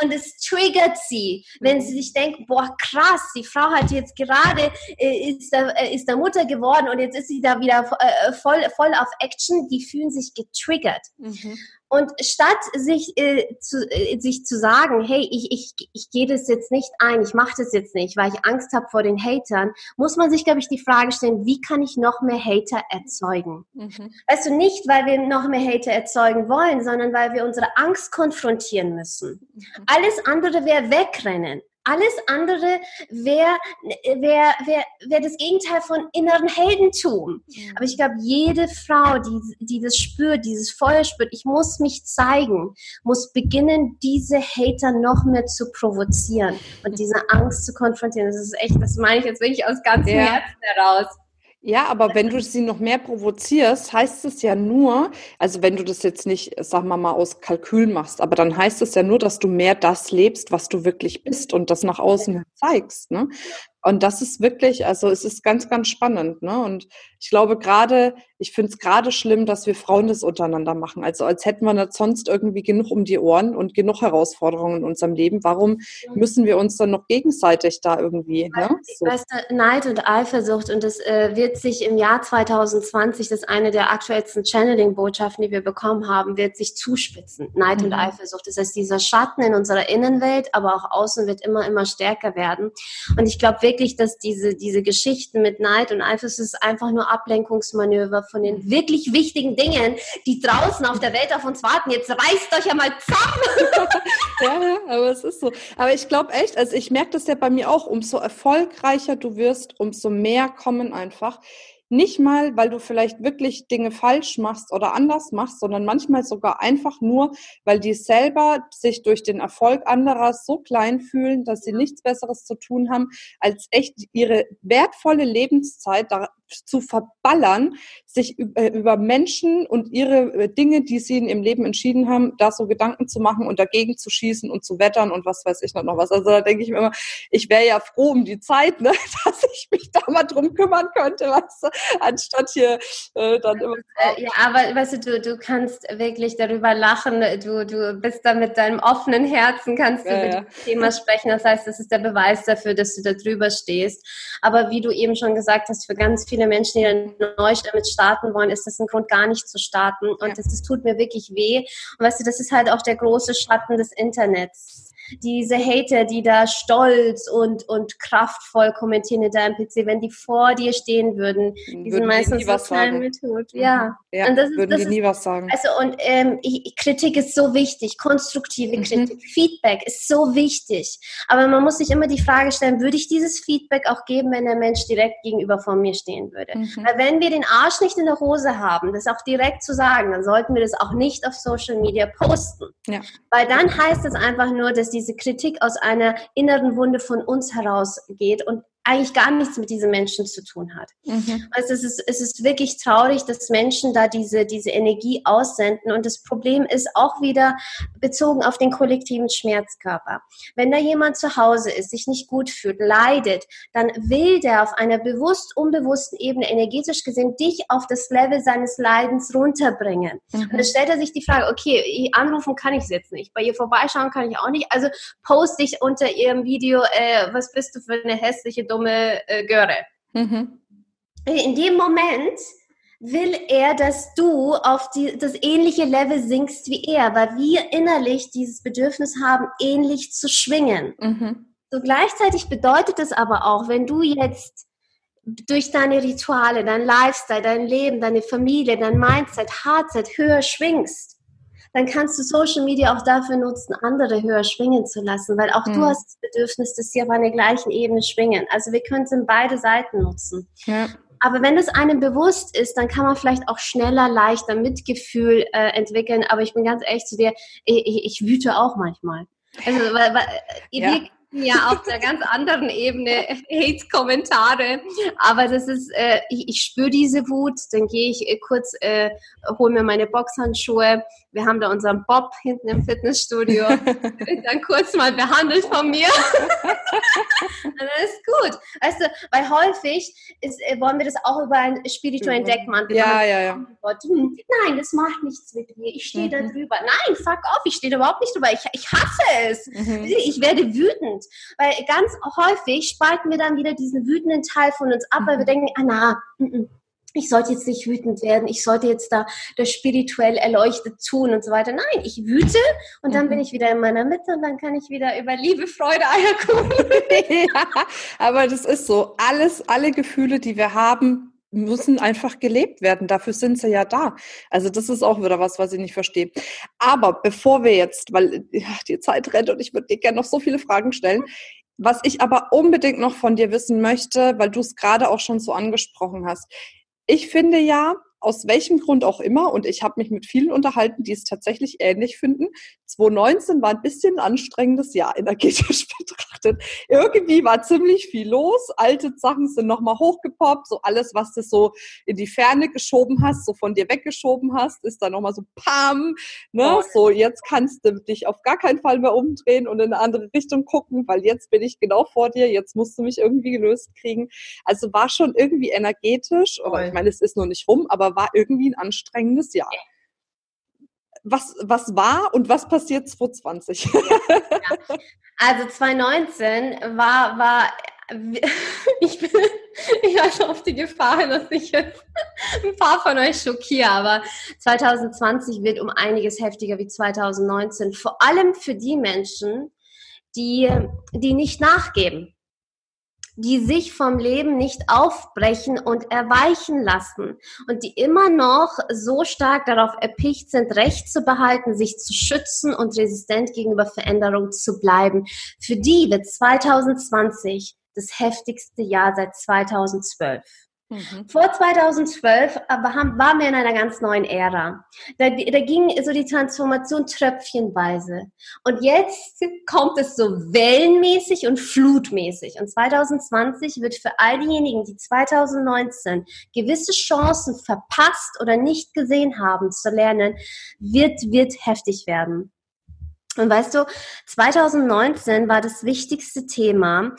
Und es triggert sie, wenn sie sich denken, boah, krass, die Frau hat jetzt gerade, äh, ist da, äh, ist da Mutter geworden und jetzt ist sie da wieder äh, voll, voll auf Action, die fühlen sich getriggert. Mhm. Und statt sich, äh, zu, äh, sich zu sagen, hey, ich, ich, ich gehe das jetzt nicht ein, ich mache das jetzt nicht, weil ich Angst habe vor den Hatern, muss man sich, glaube ich, die Frage stellen, wie kann ich noch mehr Hater erzeugen? Mhm. Weißt du, nicht, weil wir noch mehr Hater erzeugen wollen, sondern weil wir unsere Angst konfrontieren müssen. Mhm. Alles andere wäre wegrennen. Alles andere wäre wär, wär, wär das Gegenteil von inneren Heldentum. Aber ich glaube, jede Frau, die, die das spürt, dieses Feuer spürt, ich muss mich zeigen, muss beginnen, diese Hater noch mehr zu provozieren und diese Angst zu konfrontieren. Das ist echt, das meine ich jetzt wirklich aus ganzem ja. Herzen heraus. Ja, aber wenn du sie noch mehr provozierst, heißt es ja nur, also wenn du das jetzt nicht, sag mal mal, aus Kalkül machst, aber dann heißt es ja nur, dass du mehr das lebst, was du wirklich bist und das nach außen zeigst. Ne? Und das ist wirklich, also es ist ganz, ganz spannend. Ne? Und ich glaube gerade, ich finde es gerade schlimm, dass wir Frauen das untereinander machen. Also als hätten wir nicht sonst irgendwie genug um die Ohren und genug Herausforderungen in unserem Leben. Warum müssen wir uns dann noch gegenseitig da irgendwie? Ne? So. Weißt du, Neid und Eifersucht und das äh, wird sich im Jahr 2020, das ist eine der aktuellsten Channeling-Botschaften, die wir bekommen haben, wird sich zuspitzen. Neid mhm. und Eifersucht. Das heißt, dieser Schatten in unserer Innenwelt, aber auch außen wird immer, immer stärker werden. Und ich glaube wirklich, dass diese, diese Geschichten mit Neid und Eifersucht ist einfach nur Ablenkungsmanöver von den wirklich wichtigen Dingen, die draußen auf der Welt auf uns warten. Jetzt reißt euch ja mal zusammen. ja, aber es ist so. Aber ich glaube echt, also ich merke das ja bei mir auch, umso erfolgreicher du wirst, umso mehr kommen einfach nicht mal, weil du vielleicht wirklich Dinge falsch machst oder anders machst, sondern manchmal sogar einfach nur, weil die selber sich durch den Erfolg anderer so klein fühlen, dass sie nichts Besseres zu tun haben, als echt ihre wertvolle Lebenszeit zu verballern, sich äh, über Menschen und ihre äh, Dinge, die sie in ihrem Leben entschieden haben, da so Gedanken zu machen und dagegen zu schießen und zu wettern und was weiß ich noch was. Also da denke ich mir immer, ich wäre ja froh um die Zeit, ne, dass ich mich da mal drum kümmern könnte, weißt du, anstatt hier äh, dann immer. Äh, ja, aber weißt du, du, du kannst wirklich darüber lachen, du, du bist da mit deinem offenen Herzen, kannst du ja, über ja. das Thema sprechen. Das heißt, das ist der Beweis dafür, dass du da drüber stehst. Aber wie du eben schon gesagt hast, für ganz viele Menschen, die dann neu damit starten wollen, ist das ein Grund, gar nicht zu starten. Und ja. das, das tut mir wirklich weh. Und weißt du, das ist halt auch der große Schatten des Internets diese Hater, die da stolz und, und kraftvoll kommentieren in deinem PC, wenn die vor dir stehen würden, die sind meistens so klein mit Hut. Ja. ja und das ist, würden das die nie was sagen. Also, und ähm, Kritik ist so wichtig, konstruktive mhm. Kritik, Feedback ist so wichtig. Aber man muss sich immer die Frage stellen, würde ich dieses Feedback auch geben, wenn der Mensch direkt gegenüber von mir stehen würde? Mhm. Weil wenn wir den Arsch nicht in der Hose haben, das auch direkt zu sagen, dann sollten wir das auch nicht auf Social Media posten. Ja. Weil dann heißt es einfach nur, dass diese Kritik aus einer inneren Wunde von uns herausgeht und eigentlich gar nichts mit diesen Menschen zu tun hat. Mhm. Also es ist, es ist wirklich traurig, dass Menschen da diese, diese Energie aussenden. Und das Problem ist auch wieder bezogen auf den kollektiven Schmerzkörper. Wenn da jemand zu Hause ist, sich nicht gut fühlt, leidet, dann will der auf einer bewusst, unbewussten Ebene, energetisch gesehen, dich auf das Level seines Leidens runterbringen. Mhm. Und dann stellt er sich die Frage, okay, anrufen kann ich jetzt nicht, bei ihr vorbeischauen kann ich auch nicht, also poste ich unter ihrem Video, äh, was bist du für eine hässliche dumme äh, Göre. Mhm. In dem Moment will er, dass du auf die, das ähnliche Level sinkst wie er, weil wir innerlich dieses Bedürfnis haben, ähnlich zu schwingen. Mhm. So gleichzeitig bedeutet es aber auch, wenn du jetzt durch deine Rituale, dein Lifestyle, dein Leben, deine Familie, dein Mindset, Hardset höher schwingst, dann kannst du Social Media auch dafür nutzen, andere höher schwingen zu lassen, weil auch mhm. du hast das Bedürfnis, dass sie auf einer gleichen Ebene schwingen. Also wir können es in beide Seiten nutzen. Ja. Aber wenn es einem bewusst ist, dann kann man vielleicht auch schneller, leichter Mitgefühl äh, entwickeln. Aber ich bin ganz ehrlich zu dir, ich, ich, ich wüte auch manchmal. Also, weil, weil, ja. wir, ja, auf der ganz anderen Ebene Hate-Kommentare. Aber das ist, äh, ich, ich spüre diese Wut, dann gehe ich äh, kurz, äh, hole mir meine Boxhandschuhe. Wir haben da unseren Bob hinten im Fitnessstudio. dann kurz mal behandelt von mir. Und dann ist gut. Weißt du, weil häufig ist, äh, wollen wir das auch über einen spirituellen Deckmantel Ja, ja, ja. Hm, nein, das macht nichts mit mir. Ich stehe mhm. da drüber. Nein, fuck off, ich stehe überhaupt nicht drüber. Ich, ich hasse es. Mhm. Ich werde wütend wütend. Weil ganz häufig spalten wir dann wieder diesen wütenden Teil von uns ab, weil wir mhm. denken, ah na, m -m, ich sollte jetzt nicht wütend werden, ich sollte jetzt da das spirituell erleuchtet tun und so weiter. Nein, ich wüte und dann bin mhm. ich wieder in meiner Mitte und dann kann ich wieder über Liebe, Freude, Eierkuchen. ja, aber das ist so. Alles, alle Gefühle, die wir haben, müssen einfach gelebt werden. Dafür sind sie ja da. Also das ist auch wieder was, was ich nicht verstehe. Aber bevor wir jetzt, weil die Zeit rennt und ich würde dir gerne noch so viele Fragen stellen, was ich aber unbedingt noch von dir wissen möchte, weil du es gerade auch schon so angesprochen hast. Ich finde ja, aus welchem Grund auch immer, und ich habe mich mit vielen unterhalten, die es tatsächlich ähnlich finden. 2019 war ein bisschen ein anstrengendes Jahr energetisch betrachtet. Irgendwie war ziemlich viel los. Alte Sachen sind nochmal hochgepoppt. So alles, was du so in die Ferne geschoben hast, so von dir weggeschoben hast, ist dann nochmal so pam. Ne? Oh. So, jetzt kannst du dich auf gar keinen Fall mehr umdrehen und in eine andere Richtung gucken, weil jetzt bin ich genau vor dir. Jetzt musst du mich irgendwie gelöst kriegen. Also war schon irgendwie energetisch. Oh. ich meine, es ist noch nicht rum, aber war irgendwie ein anstrengendes Jahr. Was, was war und was passiert 2020? Ja. Also 2019 war, war ich bin, ich hatte auf die Gefahr, dass ich jetzt ein paar von euch schockiere, aber 2020 wird um einiges heftiger wie 2019. Vor allem für die Menschen, die, die nicht nachgeben die sich vom Leben nicht aufbrechen und erweichen lassen und die immer noch so stark darauf erpicht sind, Recht zu behalten, sich zu schützen und resistent gegenüber Veränderung zu bleiben. Für die wird 2020 das heftigste Jahr seit 2012. Mhm. Vor 2012 aber haben, waren wir in einer ganz neuen Ära. Da, da ging so die Transformation tröpfchenweise. Und jetzt kommt es so wellenmäßig und flutmäßig. Und 2020 wird für all diejenigen, die 2019 gewisse Chancen verpasst oder nicht gesehen haben zu lernen, wird, wird heftig werden. Und weißt du, 2019 war das wichtigste Thema,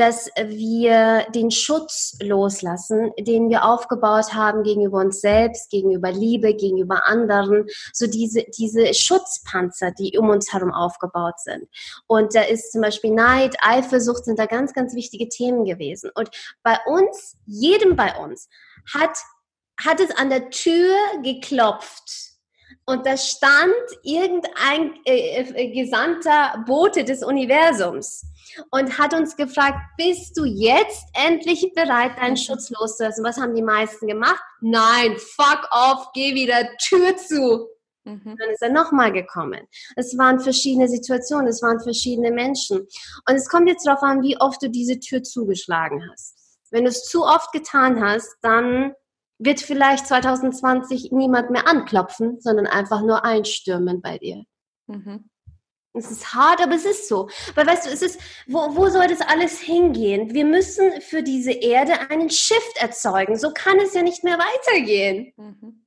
dass wir den Schutz loslassen, den wir aufgebaut haben gegenüber uns selbst, gegenüber Liebe, gegenüber anderen, so diese, diese Schutzpanzer, die um uns herum aufgebaut sind. Und da ist zum Beispiel Neid, Eifersucht sind da ganz, ganz wichtige Themen gewesen. Und bei uns, jedem bei uns, hat, hat es an der Tür geklopft und da stand irgendein äh, äh, gesandter Bote des Universums und hat uns gefragt, bist du jetzt endlich bereit, deinen. Schutz loszulassen? Was haben die meisten gemacht? Nein, fuck off, geh wieder, Tür zu. Mhm. Dann ist er nochmal gekommen. Es waren verschiedene Situationen, es waren verschiedene Menschen. Und es kommt jetzt darauf an, wie oft du diese Tür zugeschlagen hast. Wenn du es zu oft getan hast, dann wird vielleicht 2020 niemand mehr anklopfen, sondern einfach nur einstürmen bei dir. Mhm. Es ist hart, aber es ist so. Weil weißt du, es ist, wo, wo soll das alles hingehen? Wir müssen für diese Erde einen Shift erzeugen. So kann es ja nicht mehr weitergehen. Mhm.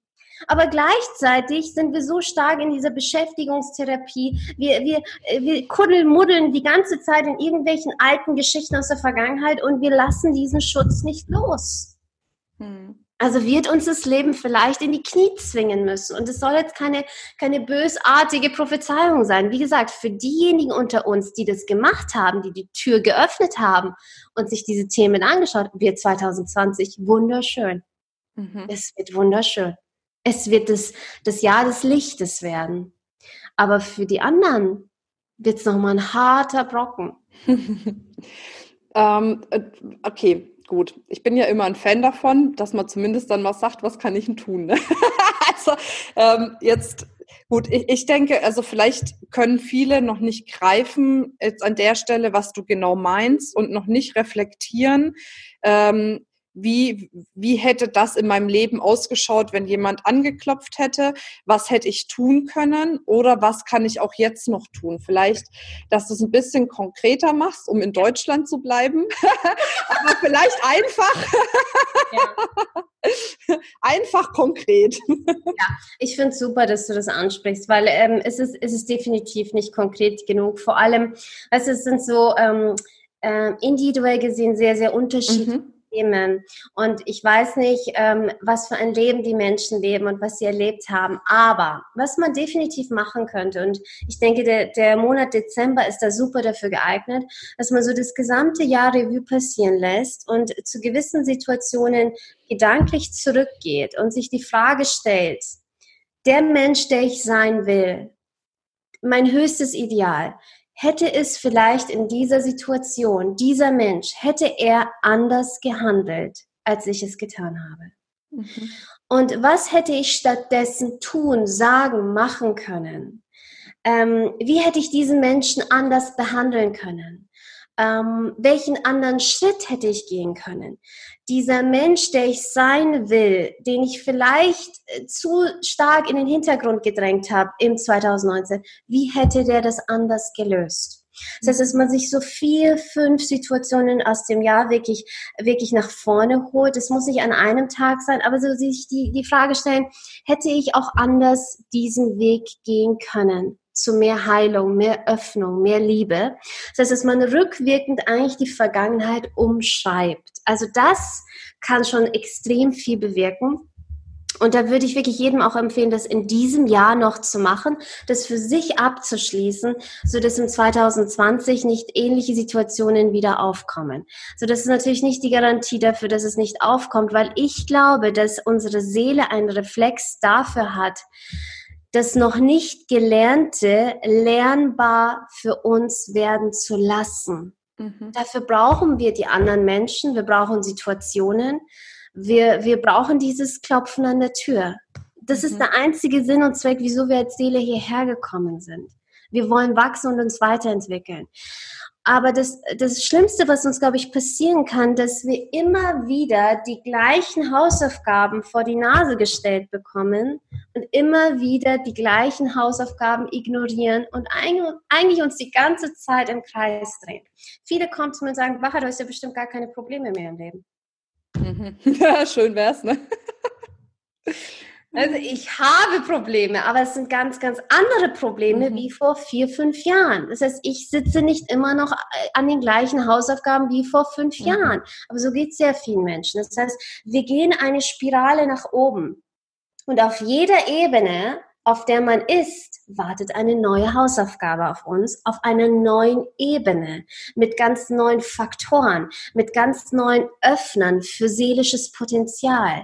Aber gleichzeitig sind wir so stark in dieser Beschäftigungstherapie. Wir, wir, wir kuddeln, muddeln die ganze Zeit in irgendwelchen alten Geschichten aus der Vergangenheit und wir lassen diesen Schutz nicht los. Mhm. Also wird uns das Leben vielleicht in die Knie zwingen müssen. Und es soll jetzt keine, keine bösartige Prophezeiung sein. Wie gesagt, für diejenigen unter uns, die das gemacht haben, die die Tür geöffnet haben und sich diese Themen angeschaut, wird 2020 wunderschön. Mhm. Es wird wunderschön. Es wird das, das Jahr des Lichtes werden. Aber für die anderen wird es nochmal ein harter Brocken. ähm, äh, okay, gut. Ich bin ja immer ein Fan davon, dass man zumindest dann mal sagt, was kann ich denn tun? Ne? also ähm, jetzt, gut, ich, ich denke, also vielleicht können viele noch nicht greifen jetzt an der Stelle, was du genau meinst und noch nicht reflektieren. Ähm, wie, wie hätte das in meinem Leben ausgeschaut, wenn jemand angeklopft hätte? Was hätte ich tun können? Oder was kann ich auch jetzt noch tun? Vielleicht, dass du es ein bisschen konkreter machst, um in Deutschland zu bleiben. Aber vielleicht einfach. einfach konkret. Ja, ich finde es super, dass du das ansprichst, weil ähm, es, ist, es ist definitiv nicht konkret genug. Vor allem, es sind so ähm, äh, individuell gesehen sehr, sehr unterschiedliche. Mhm Themen. Und ich weiß nicht, ähm, was für ein Leben die Menschen leben und was sie erlebt haben. Aber was man definitiv machen könnte, und ich denke, der, der Monat Dezember ist da super dafür geeignet, dass man so das gesamte Jahr Revue passieren lässt und zu gewissen Situationen gedanklich zurückgeht und sich die Frage stellt, der Mensch, der ich sein will, mein höchstes Ideal, hätte es vielleicht in dieser Situation, dieser Mensch, hätte er anders gehandelt, als ich es getan habe. Mhm. Und was hätte ich stattdessen tun, sagen, machen können? Ähm, wie hätte ich diesen Menschen anders behandeln können? Ähm, welchen anderen Schritt hätte ich gehen können? Dieser Mensch, der ich sein will, den ich vielleicht äh, zu stark in den Hintergrund gedrängt habe im 2019, wie hätte der das anders gelöst? Das heißt, dass man sich so vier, fünf Situationen aus dem Jahr wirklich, wirklich nach vorne holt. Es muss nicht an einem Tag sein, aber so sich die, die Frage stellen, hätte ich auch anders diesen Weg gehen können? Zu mehr Heilung, mehr Öffnung, mehr Liebe. Das heißt, dass man rückwirkend eigentlich die Vergangenheit umschreibt. Also das kann schon extrem viel bewirken. Und da würde ich wirklich jedem auch empfehlen, das in diesem Jahr noch zu machen, das für sich abzuschließen, so dass im 2020 nicht ähnliche Situationen wieder aufkommen. So das ist natürlich nicht die Garantie dafür, dass es nicht aufkommt, weil ich glaube, dass unsere Seele einen Reflex dafür hat, das noch nicht Gelernte lernbar für uns werden zu lassen. Mhm. Dafür brauchen wir die anderen Menschen, wir brauchen Situationen, wir, wir brauchen dieses Klopfen an der Tür. Das mhm. ist der einzige Sinn und Zweck, wieso wir als Seele hierher gekommen sind. Wir wollen wachsen und uns weiterentwickeln. Aber das, das Schlimmste, was uns, glaube ich, passieren kann, dass wir immer wieder die gleichen Hausaufgaben vor die Nase gestellt bekommen und immer wieder die gleichen Hausaufgaben ignorieren und eigentlich uns die ganze Zeit im Kreis drehen. Viele kommen zu mir und sagen, Bacher, du hast ja bestimmt gar keine Probleme mehr im Leben. Mhm. Ja, schön wär's, ne? Also ich habe Probleme, aber es sind ganz, ganz andere Probleme mhm. wie vor vier, fünf Jahren. Das heißt, ich sitze nicht immer noch äh, an den gleichen Hausaufgaben wie vor fünf mhm. Jahren. Aber so geht es sehr vielen Menschen. Das heißt, wir gehen eine Spirale nach oben. Und auf jeder Ebene auf der man ist, wartet eine neue Hausaufgabe auf uns, auf einer neuen Ebene, mit ganz neuen Faktoren, mit ganz neuen Öffnern für seelisches Potenzial.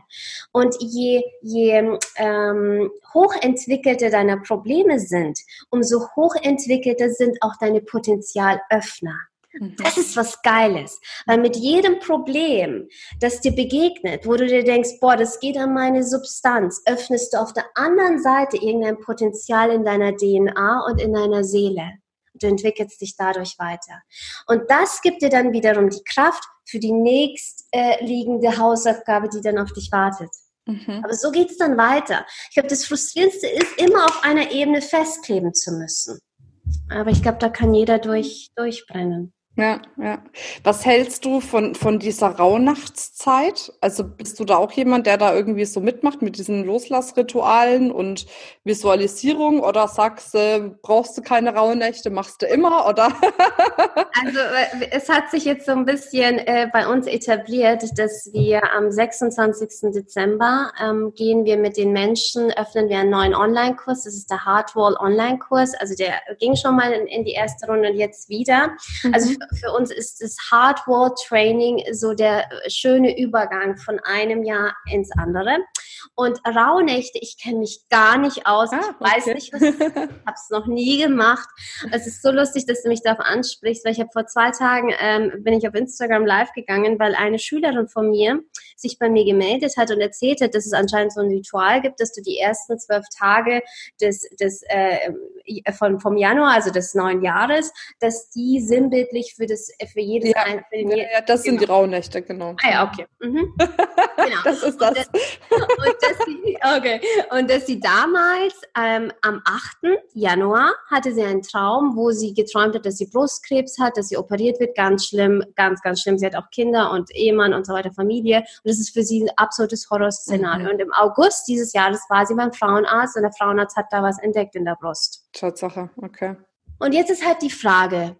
Und je, je ähm, hochentwickelter deine Probleme sind, umso hochentwickelter sind auch deine Potenzialöffner. Mhm. Das ist was Geiles, weil mit jedem Problem, das dir begegnet, wo du dir denkst, boah, das geht an meine Substanz, öffnest du auf der anderen Seite irgendein Potenzial in deiner DNA und in deiner Seele. Du entwickelst dich dadurch weiter. Und das gibt dir dann wiederum die Kraft für die nächstliegende Hausaufgabe, die dann auf dich wartet. Mhm. Aber so geht es dann weiter. Ich glaube, das Frustrierendste ist, immer auf einer Ebene festkleben zu müssen. Aber ich glaube, da kann jeder durch, durchbrennen. Ja, ja. Was hältst du von, von dieser Rauhnachtszeit? Also bist du da auch jemand, der da irgendwie so mitmacht mit diesen Loslassritualen und Visualisierung oder sagst du, brauchst du keine Rauhnächte, machst du immer oder? also äh, es hat sich jetzt so ein bisschen äh, bei uns etabliert, dass wir am 26. Dezember ähm, gehen wir mit den Menschen, öffnen wir einen neuen Online-Kurs. Das ist der Hardwall Online-Kurs. Also der ging schon mal in, in die erste Runde und jetzt wieder. Also mhm für uns ist das Hardware Training so der schöne Übergang von einem Jahr ins andere. Und Rauhnächte, ich kenne mich gar nicht aus. Ah, ich weiß nicht, was ich habe es noch nie gemacht. Es ist so lustig, dass du mich darauf ansprichst, weil ich habe vor zwei Tagen ähm, bin ich auf Instagram live gegangen, weil eine Schülerin von mir sich bei mir gemeldet hat und erzählt hat, dass es anscheinend so ein Ritual gibt, dass du die ersten zwölf Tage des, des äh, von, vom Januar, also des neuen Jahres, dass die sinnbildlich für das für jedes ja, ein, für ja, ja, das genau. sind die Rauhnächte, genau. Ah ja, okay. Mhm. genau. das ist das. Und, und dass sie, okay. Und dass sie damals ähm, am 8. Januar hatte sie einen Traum, wo sie geträumt hat, dass sie Brustkrebs hat, dass sie operiert wird, ganz schlimm, ganz, ganz schlimm. Sie hat auch Kinder und Ehemann und so weiter, Familie. Und das ist für sie ein absolutes Horrorszenario. Mhm. Und im August dieses Jahres war sie beim Frauenarzt und der Frauenarzt hat da was entdeckt in der Brust. Tatsache, okay. Und jetzt ist halt die Frage,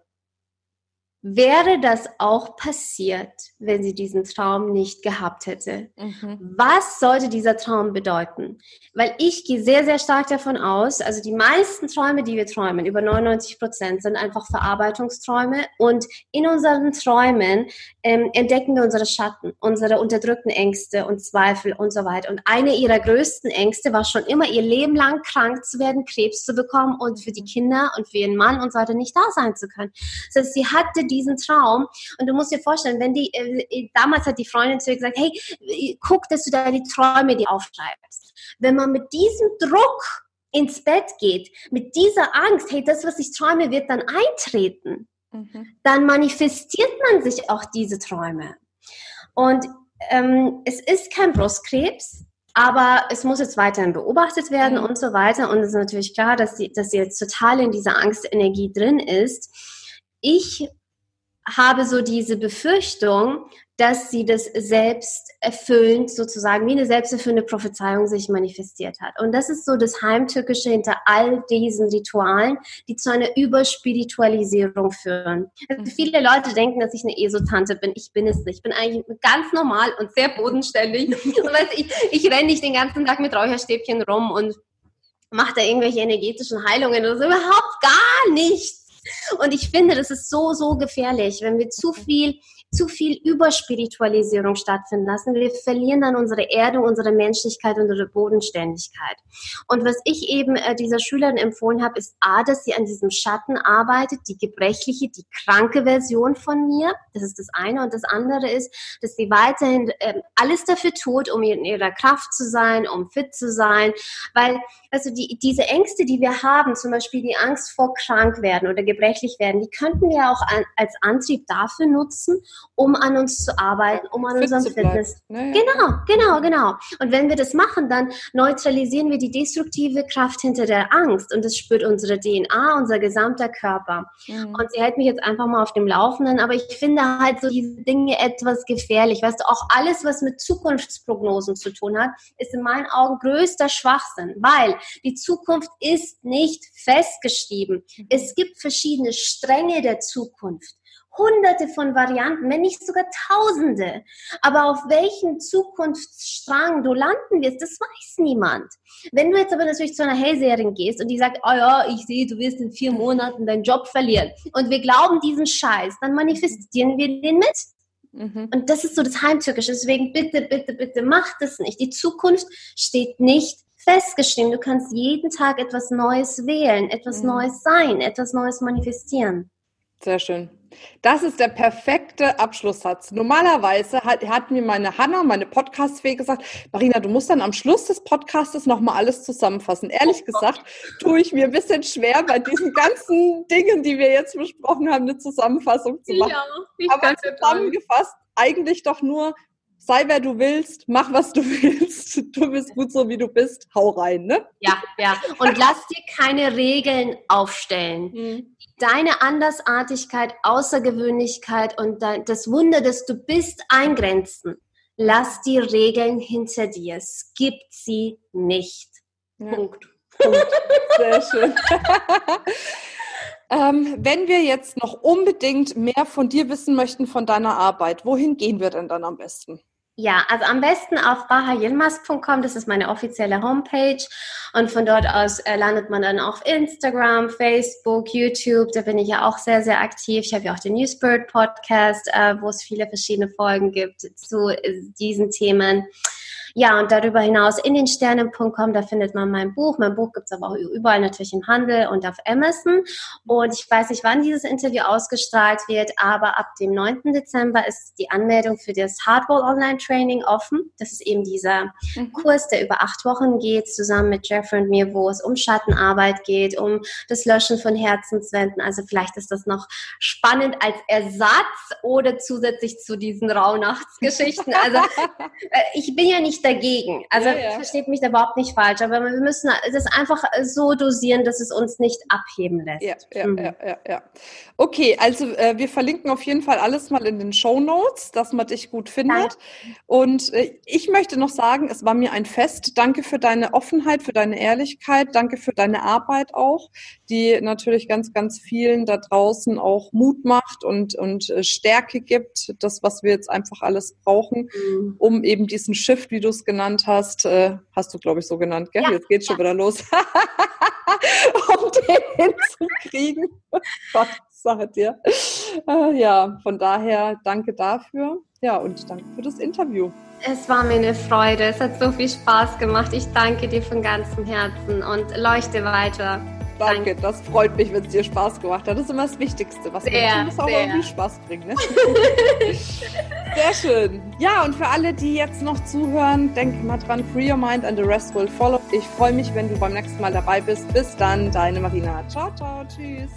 Wäre das auch passiert, wenn sie diesen Traum nicht gehabt hätte? Mhm. Was sollte dieser Traum bedeuten? Weil ich gehe sehr, sehr stark davon aus, also die meisten Träume, die wir träumen, über 99 Prozent, sind einfach Verarbeitungsträume. Und in unseren Träumen ähm, entdecken wir unsere Schatten, unsere unterdrückten Ängste und Zweifel und so weiter. Und eine ihrer größten Ängste war schon immer, ihr Leben lang krank zu werden, Krebs zu bekommen und für die Kinder und für ihren Mann und so weiter nicht da sein zu können. Das heißt, sie hatte diesen Traum. Und du musst dir vorstellen, wenn die, äh, damals hat die Freundin zu ihr gesagt, hey, äh, guck, dass du deine Träume dir aufschreibst. Wenn man mit diesem Druck ins Bett geht, mit dieser Angst, hey, das, was ich träume, wird dann eintreten, mhm. dann manifestiert man sich auch diese Träume. Und ähm, es ist kein Brustkrebs, aber es muss jetzt weiterhin beobachtet werden mhm. und so weiter. Und es ist natürlich klar, dass sie, dass sie jetzt total in dieser Angstenergie drin ist. Ich habe so diese Befürchtung, dass sie das selbst erfüllend sozusagen wie eine selbsterfüllende Prophezeiung sich manifestiert hat. Und das ist so das Heimtückische hinter all diesen Ritualen, die zu einer Überspiritualisierung führen. Also viele Leute denken, dass ich eine Esotante bin. Ich bin es nicht. Ich bin eigentlich ganz normal und sehr bodenständig. und ich, ich renne nicht den ganzen Tag mit Räucherstäbchen rum und mache da irgendwelche energetischen Heilungen oder so. Überhaupt gar nichts. Und ich finde, das ist so, so gefährlich, wenn wir zu viel zu viel Überspiritualisierung stattfinden lassen, wir verlieren dann unsere Erde, unsere Menschlichkeit, unsere Bodenständigkeit. Und was ich eben äh, dieser Schülerin empfohlen habe, ist A, dass sie an diesem Schatten arbeitet, die gebrechliche, die kranke Version von mir. Das ist das eine. Und das andere ist, dass sie weiterhin äh, alles dafür tut, um in ihrer Kraft zu sein, um fit zu sein. Weil, also die, diese Ängste, die wir haben, zum Beispiel die Angst vor krank werden oder gebrechlich werden, die könnten wir auch an, als Antrieb dafür nutzen, um an uns zu arbeiten, um an unserem Fitness. Ne? Genau, genau, genau. Und wenn wir das machen, dann neutralisieren wir die destruktive Kraft hinter der Angst und das spürt unsere DNA, unser gesamter Körper. Mhm. Und sie hält mich jetzt einfach mal auf dem Laufenden, aber ich finde halt so diese Dinge etwas gefährlich. Weißt du, auch alles, was mit Zukunftsprognosen zu tun hat, ist in meinen Augen größter Schwachsinn, weil die Zukunft ist nicht festgeschrieben. Mhm. Es gibt verschiedene Stränge der Zukunft hunderte von Varianten, wenn nicht sogar tausende. Aber auf welchen Zukunftsstrang du landen wirst, das weiß niemand. Wenn du jetzt aber natürlich zu einer Hellseherin gehst und die sagt, oh ja, ich sehe, du wirst in vier Monaten deinen Job verlieren und wir glauben diesen Scheiß, dann manifestieren wir den mit. Mhm. Und das ist so das Heimtückische. Deswegen bitte, bitte, bitte, mach das nicht. Die Zukunft steht nicht festgeschrieben. Du kannst jeden Tag etwas Neues wählen, etwas mhm. Neues sein, etwas Neues manifestieren. Sehr schön. Das ist der perfekte Abschlusssatz. Normalerweise hat, hat mir meine Hanna, meine Podcast-Fee gesagt, Marina, du musst dann am Schluss des Podcastes nochmal alles zusammenfassen. Ehrlich oh gesagt, tue ich mir ein bisschen schwer, bei diesen ganzen Dingen, die wir jetzt besprochen haben, eine Zusammenfassung zu machen. Ja, Aber zusammengefasst, eigentlich doch nur, sei wer du willst, mach was du willst, du bist gut so wie du bist, hau rein, ne? Ja, ja. Und lass dir keine Regeln aufstellen. Mhm. Deine Andersartigkeit, Außergewöhnlichkeit und das Wunder, das du bist, eingrenzen. Lass die Regeln hinter dir. Es gibt sie nicht. Ja. Punkt. Punkt. Sehr schön. ähm, wenn wir jetzt noch unbedingt mehr von dir wissen möchten, von deiner Arbeit, wohin gehen wir denn dann am besten? Ja, also am besten auf bahayilmaz.com, das ist meine offizielle Homepage. Und von dort aus äh, landet man dann auf Instagram, Facebook, YouTube. Da bin ich ja auch sehr, sehr aktiv. Ich habe ja auch den New Spirit Podcast, äh, wo es viele verschiedene Folgen gibt zu äh, diesen Themen. Ja, und darüber hinaus in den Sternen.com, da findet man mein Buch. Mein Buch gibt's aber auch überall natürlich im Handel und auf Amazon. Und ich weiß nicht, wann dieses Interview ausgestrahlt wird, aber ab dem 9. Dezember ist die Anmeldung für das Hardwall Online Training offen. Das ist eben dieser mhm. Kurs, der über acht Wochen geht, zusammen mit Jeffrey und mir, wo es um Schattenarbeit geht, um das Löschen von Herzenswänden. Also vielleicht ist das noch spannend als Ersatz oder zusätzlich zu diesen Rauhnachtsgeschichten. Also äh, ich bin ja nicht nicht dagegen. Also ja, ja. versteht mich da überhaupt nicht falsch, aber wir müssen das einfach so dosieren, dass es uns nicht abheben lässt. Ja, ja, mhm. ja, ja, ja. Okay, also äh, wir verlinken auf jeden Fall alles mal in den Show Notes, dass man dich gut findet. Ja. Und äh, ich möchte noch sagen, es war mir ein Fest. Danke für deine Offenheit, für deine Ehrlichkeit, danke für deine Arbeit auch, die natürlich ganz, ganz vielen da draußen auch Mut macht und, und äh, Stärke gibt. Das, was wir jetzt einfach alles brauchen, mhm. um eben diesen Shift, wie du es genannt hast, äh, hast du, glaube ich, so genannt, gell? Ja, Jetzt geht's schon wieder los. um den hinzukriegen. Gott sei dir. Äh, ja, von daher danke dafür. Ja, und danke für das Interview. Es war mir eine Freude. Es hat so viel Spaß gemacht. Ich danke dir von ganzem Herzen und leuchte weiter. Danke, das freut mich, wenn es dir Spaß gemacht hat. Das ist immer das Wichtigste, was sehr, muss auch sehr. irgendwie Spaß bringen. Ne? sehr schön. Ja, und für alle, die jetzt noch zuhören, denke mal dran, free your mind and the rest will follow. Ich freue mich, wenn du beim nächsten Mal dabei bist. Bis dann, deine Marina. Ciao, ciao, tschüss.